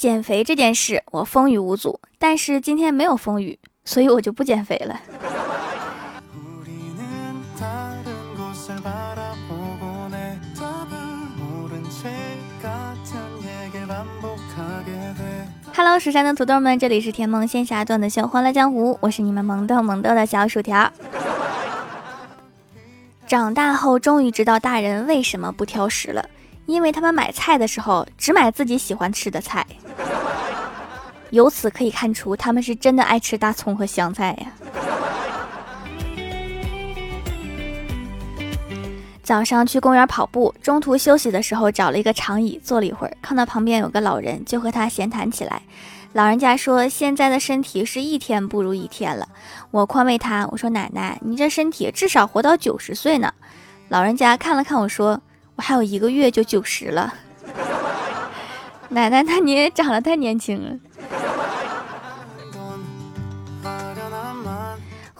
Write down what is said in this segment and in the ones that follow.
减肥这件事我风雨无阻，但是今天没有风雨，所以我就不减肥了。Hello，蜀山的土豆们，这里是甜萌仙侠段子秀《欢乐江湖》，我是你们萌豆萌豆的小薯条。长大后终于知道大人为什么不挑食了，因为他们买菜的时候只买自己喜欢吃的菜。由此可以看出，他们是真的爱吃大葱和香菜呀。早上去公园跑步，中途休息的时候找了一个长椅坐了一会儿，看到旁边有个老人，就和他闲谈起来。老人家说：“现在的身体是一天不如一天了。”我宽慰他：“我说奶奶，你这身体至少活到九十岁呢。”老人家看了看我说：“我还有一个月就九十了。”奶奶，那你也长得太年轻了。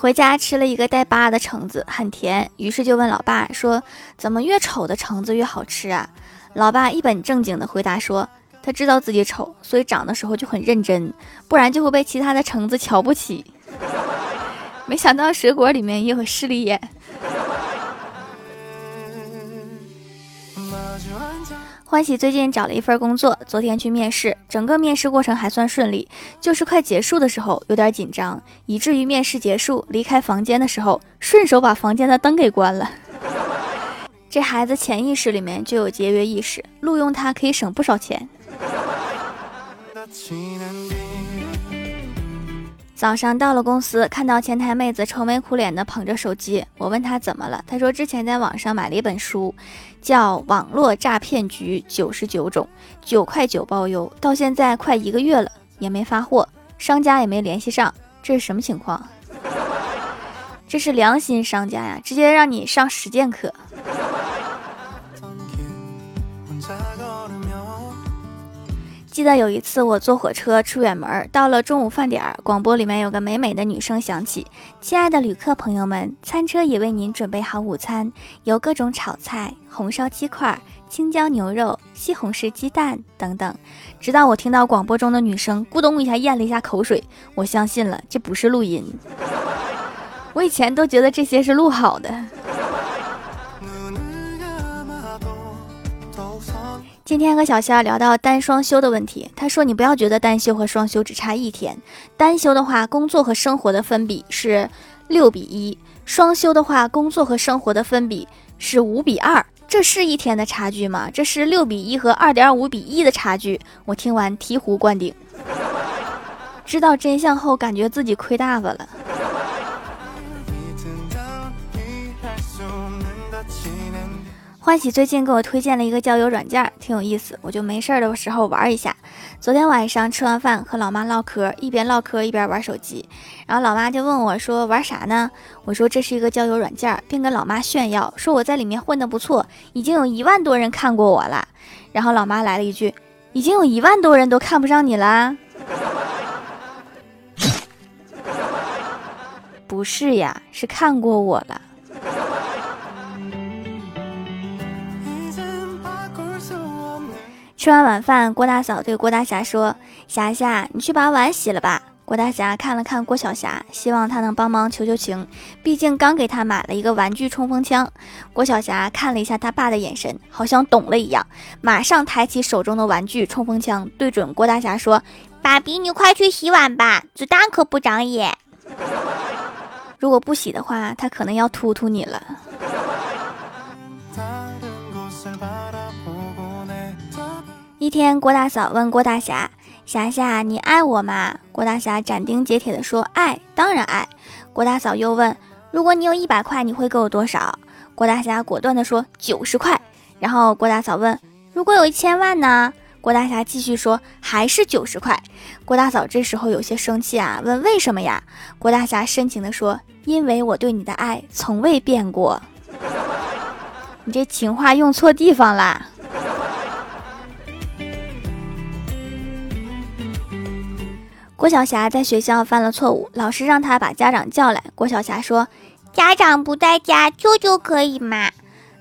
回家吃了一个带疤的橙子，很甜，于是就问老爸说：“怎么越丑的橙子越好吃啊？”老爸一本正经的回答说：“他知道自己丑，所以长的时候就很认真，不然就会被其他的橙子瞧不起。”没想到水果里面也有势利眼。欢喜最近找了一份工作，昨天去面试，整个面试过程还算顺利，就是快结束的时候有点紧张，以至于面试结束离开房间的时候，顺手把房间的灯给关了。这孩子潜意识里面就有节约意识，录用他可以省不少钱。早上到了公司，看到前台妹子愁眉苦脸的捧着手机，我问她怎么了，她说之前在网上买了一本书，叫《网络诈骗局九十九种》，九块九包邮，到现在快一个月了也没发货，商家也没联系上，这是什么情况？这是良心商家呀，直接让你上实践课。记得有一次我坐火车出远门，到了中午饭点儿，广播里面有个美美的女声响起：“亲爱的旅客朋友们，餐车已为您准备好午餐，有各种炒菜、红烧鸡块、青椒牛肉、西红柿鸡蛋等等。”直到我听到广播中的女声咕咚一下咽了一下口水，我相信了，这不是录音。我以前都觉得这些是录好的。今天和小仙聊到单双休的问题，他说：“你不要觉得单休和双休只差一天，单休的话，工作和生活的分比是六比一；双休的话，工作和生活的分比是五比二。这是一天的差距吗？这是六比一和二点五比一的差距。”我听完醍醐灌顶，知道真相后，感觉自己亏大发了。欢喜最近给我推荐了一个交友软件，挺有意思，我就没事儿的时候玩一下。昨天晚上吃完饭和老妈唠嗑，一边唠嗑一边玩手机，然后老妈就问我说：“玩啥呢？”我说：“这是一个交友软件，并跟老妈炫耀说我在里面混得不错，已经有一万多人看过我了。”然后老妈来了一句：“已经有一万多人都看不上你啦？” 不是呀，是看过我了。吃完晚饭，郭大嫂对郭大侠说：“霞霞，你去把碗洗了吧。”郭大侠看了看郭小霞，希望他能帮忙求求情，毕竟刚给他买了一个玩具冲锋枪。郭小霞看了一下他爸的眼神，好像懂了一样，马上抬起手中的玩具冲锋枪，对准郭大侠说：“爸比，你快去洗碗吧，子弹可不长眼。如果不洗的话，他可能要突突你了。”一天，郭大嫂问郭大侠：“霞霞，你爱我吗？”郭大侠斩钉截铁地说：“爱，当然爱。”郭大嫂又问：“如果你有一百块，你会给我多少？”郭大侠果断地说：“九十块。”然后郭大嫂问：“如果有一千万呢？”郭大侠继续说：“还是九十块。”郭大嫂这时候有些生气啊，问：“为什么呀？”郭大侠深情地说：“因为我对你的爱从未变过。”你这情话用错地方啦。郭晓霞在学校犯了错误，老师让她把家长叫来。郭晓霞说：“家长不在家，舅舅可以吗？”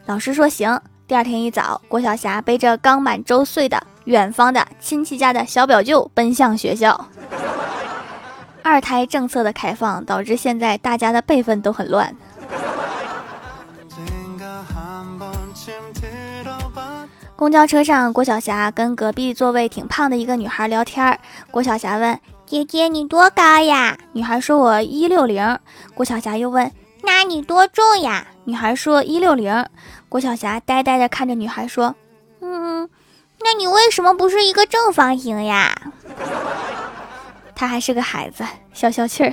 老师说：“行。”第二天一早，郭晓霞背着刚满周岁的远方的亲戚家的小表舅奔向学校。二胎政策的开放导致现在大家的辈分都很乱。公交车上，郭晓霞跟隔壁座位挺胖的一个女孩聊天。郭晓霞问：“姐姐，你多高呀？”女孩说：“我一六零。”郭晓霞又问：“那你多重呀？”女孩说：“一六零。”郭晓霞呆呆地看着女孩说：“嗯，那你为什么不是一个正方形呀？”他还是个孩子，消消气儿。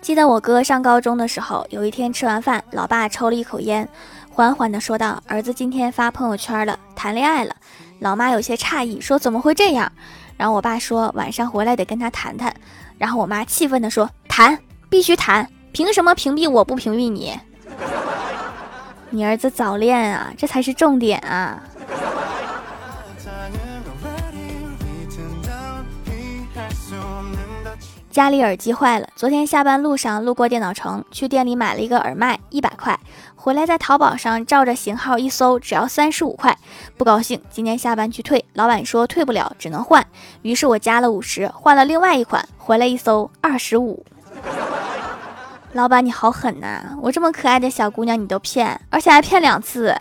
记得我哥上高中的时候，有一天吃完饭，老爸抽了一口烟，缓缓地说道：“儿子今天发朋友圈了，谈恋爱了。”老妈有些诧异，说：“怎么会这样？”然后我爸说：“晚上回来得跟他谈谈。”然后我妈气愤地说：“谈，必须谈！凭什么屏蔽我不屏蔽你？你儿子早恋啊，这才是重点啊！”家里耳机坏了，昨天下班路上路过电脑城，去店里买了一个耳麦，一百块。回来在淘宝上照着型号一搜，只要三十五块，不高兴。今天下班去退，老板说退不了，只能换。于是我加了五十，换了另外一款。回来一搜，二十五。老板你好狠呐！我这么可爱的小姑娘你都骗，而且还骗两次。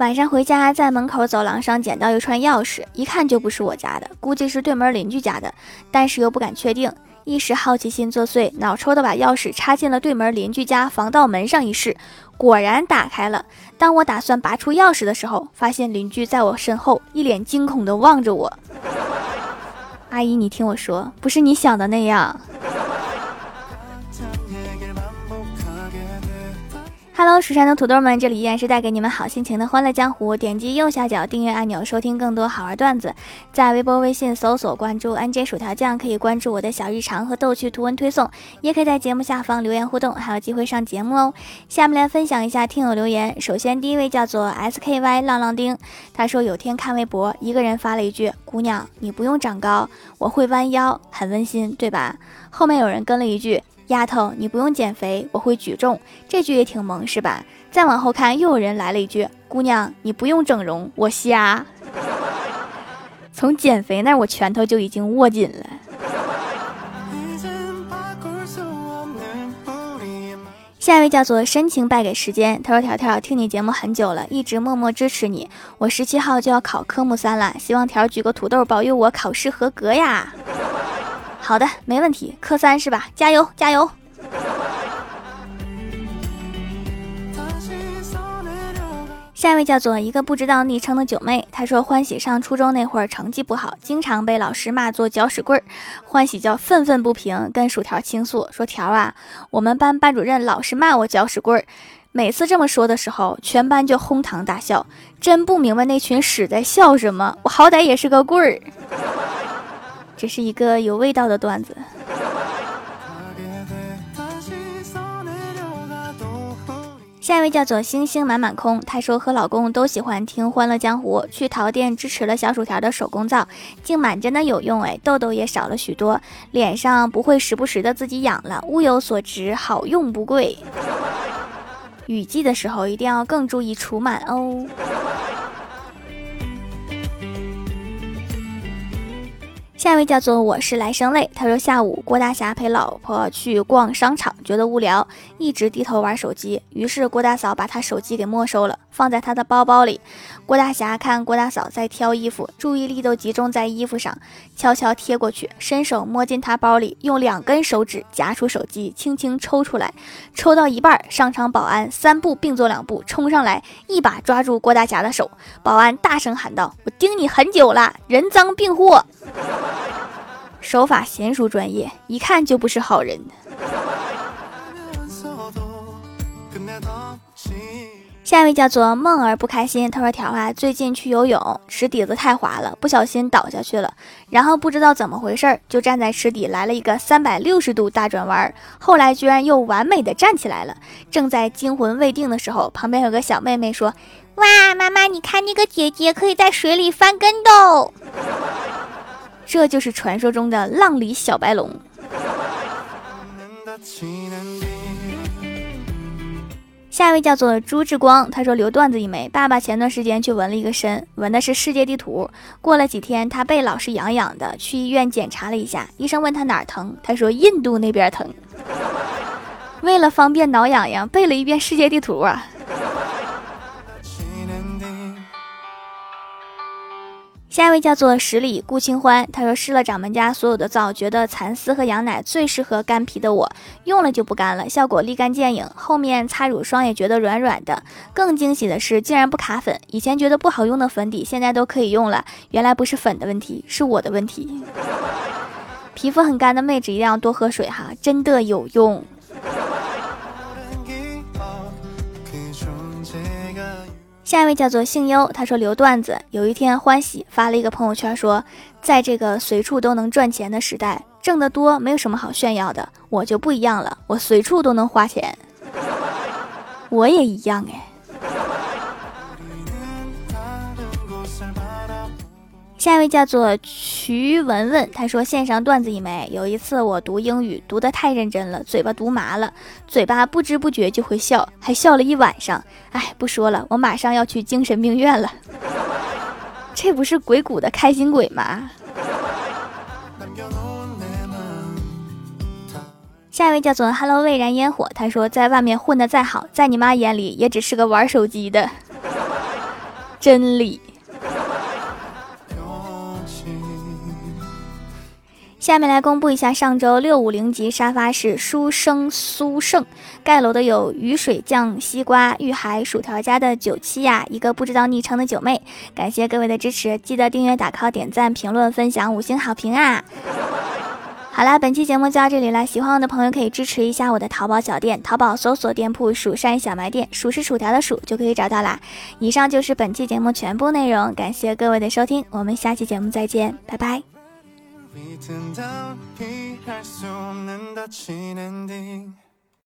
晚上回家，在门口走廊上捡到一串钥匙，一看就不是我家的，估计是对门邻居家的，但是又不敢确定。一时好奇心作祟，脑抽的把钥匙插进了对门邻居家防盗门上一试，果然打开了。当我打算拔出钥匙的时候，发现邻居在我身后，一脸惊恐地望着我。阿姨，你听我说，不是你想的那样。Hello，蜀山的土豆们，这里依然是带给你们好心情的欢乐江湖。点击右下角订阅按钮，收听更多好玩段子。在微博、微信搜索关注 NJ 薯条酱，可以关注我的小日常和逗趣图文推送，也可以在节目下方留言互动，还有机会上节目哦。下面来分享一下听友留言。首先，第一位叫做 SKY 浪浪丁，他说有天看微博，一个人发了一句：“姑娘，你不用长高，我会弯腰，很温馨，对吧？”后面有人跟了一句。丫头，你不用减肥，我会举重。这句也挺萌，是吧？再往后看，又有人来了一句：“姑娘，你不用整容，我瞎。”从减肥那，我拳头就已经握紧了。下一位叫做深情败给时间，他说：“条条听你节目很久了，一直默默支持你。我十七号就要考科目三了，希望条举个土豆保佑我考试合格呀。”好的，没问题。科三是吧？加油，加油！下一位叫做一个不知道昵称的九妹，她说欢喜上初中那会儿成绩不好，经常被老师骂做搅屎棍儿。欢喜叫愤愤不平，跟薯条倾诉说：“条啊，我们班班主任老是骂我搅屎棍儿，每次这么说的时候，全班就哄堂大笑。真不明白那群屎在笑什么，我好歹也是个棍儿。”这是一个有味道的段子。下一位叫做星星满满空，她说和老公都喜欢听《欢乐江湖》，去淘店支持了小薯条的手工皂，净螨真的有用哎，痘痘也少了许多，脸上不会时不时的自己痒了，物有所值，好用不贵。雨季的时候一定要更注意除螨哦。下一位叫做我是来生泪，他说下午郭大侠陪老婆去逛商场，觉得无聊，一直低头玩手机，于是郭大嫂把他手机给没收了，放在他的包包里。郭大侠看郭大嫂在挑衣服，注意力都集中在衣服上，悄悄贴过去，伸手摸进她包里，用两根手指夹出手机，轻轻抽出来，抽到一半，商场保安三步并作两步冲上来，一把抓住郭大侠的手，保安大声喊道：“我盯你很久了，人赃并获。”手法娴熟专业，一看就不是好人。下一位叫做梦儿不开心，他说：“条啊，最近去游泳，池底子太滑了，不小心倒下去了，然后不知道怎么回事儿，就站在池底来了一个三百六十度大转弯，后来居然又完美的站起来了。正在惊魂未定的时候，旁边有个小妹妹说：‘哇，妈妈，你看那个姐姐可以在水里翻跟斗。’”这就是传说中的浪里小白龙。下一位叫做朱志光，他说留段子一枚。爸爸前段时间去纹了一个身，纹的是世界地图。过了几天，他背老是痒痒的，去医院检查了一下，医生问他哪儿疼，他说印度那边疼。为了方便挠痒痒，背了一遍世界地图啊。下一位叫做十里顾清欢，他说试了掌门家所有的皂，觉得蚕丝和羊奶最适合干皮的我，用了就不干了，效果立竿见影。后面擦乳霜也觉得软软的，更惊喜的是竟然不卡粉。以前觉得不好用的粉底，现在都可以用了。原来不是粉的问题，是我的问题。皮肤很干的妹子一定要多喝水哈，真的有用。下一位叫做姓优，他说留段子。有一天欢喜发了一个朋友圈，说在这个随处都能赚钱的时代，挣得多没有什么好炫耀的。我就不一样了，我随处都能花钱。我也一样哎。下一位叫做徐文文，他说线上段子一枚。有一次我读英语读得太认真了，嘴巴读麻了，嘴巴不知不觉就会笑，还笑了一晚上。哎，不说了，我马上要去精神病院了。这不是鬼谷的开心鬼吗？下一位叫做 Hello 蔚然烟火，他说在外面混得再好，在你妈眼里也只是个玩手机的。真理。下面来公布一下上周六五零级沙发是书生苏胜盖楼的有雨水酱西瓜玉海薯条家的九七呀，一个不知道昵称的九妹，感谢各位的支持，记得订阅、打 call、点赞、评论、分享、五星好评啊！好啦，本期节目就到这里了，喜欢我的朋友可以支持一下我的淘宝小店，淘宝搜索店铺“蜀山小卖店”，数是薯条的数就可以找到啦。以上就是本期节目全部内容，感谢各位的收听，我们下期节目再见，拜拜。 빛은 다 피할 수 없는 닫힌 엔딩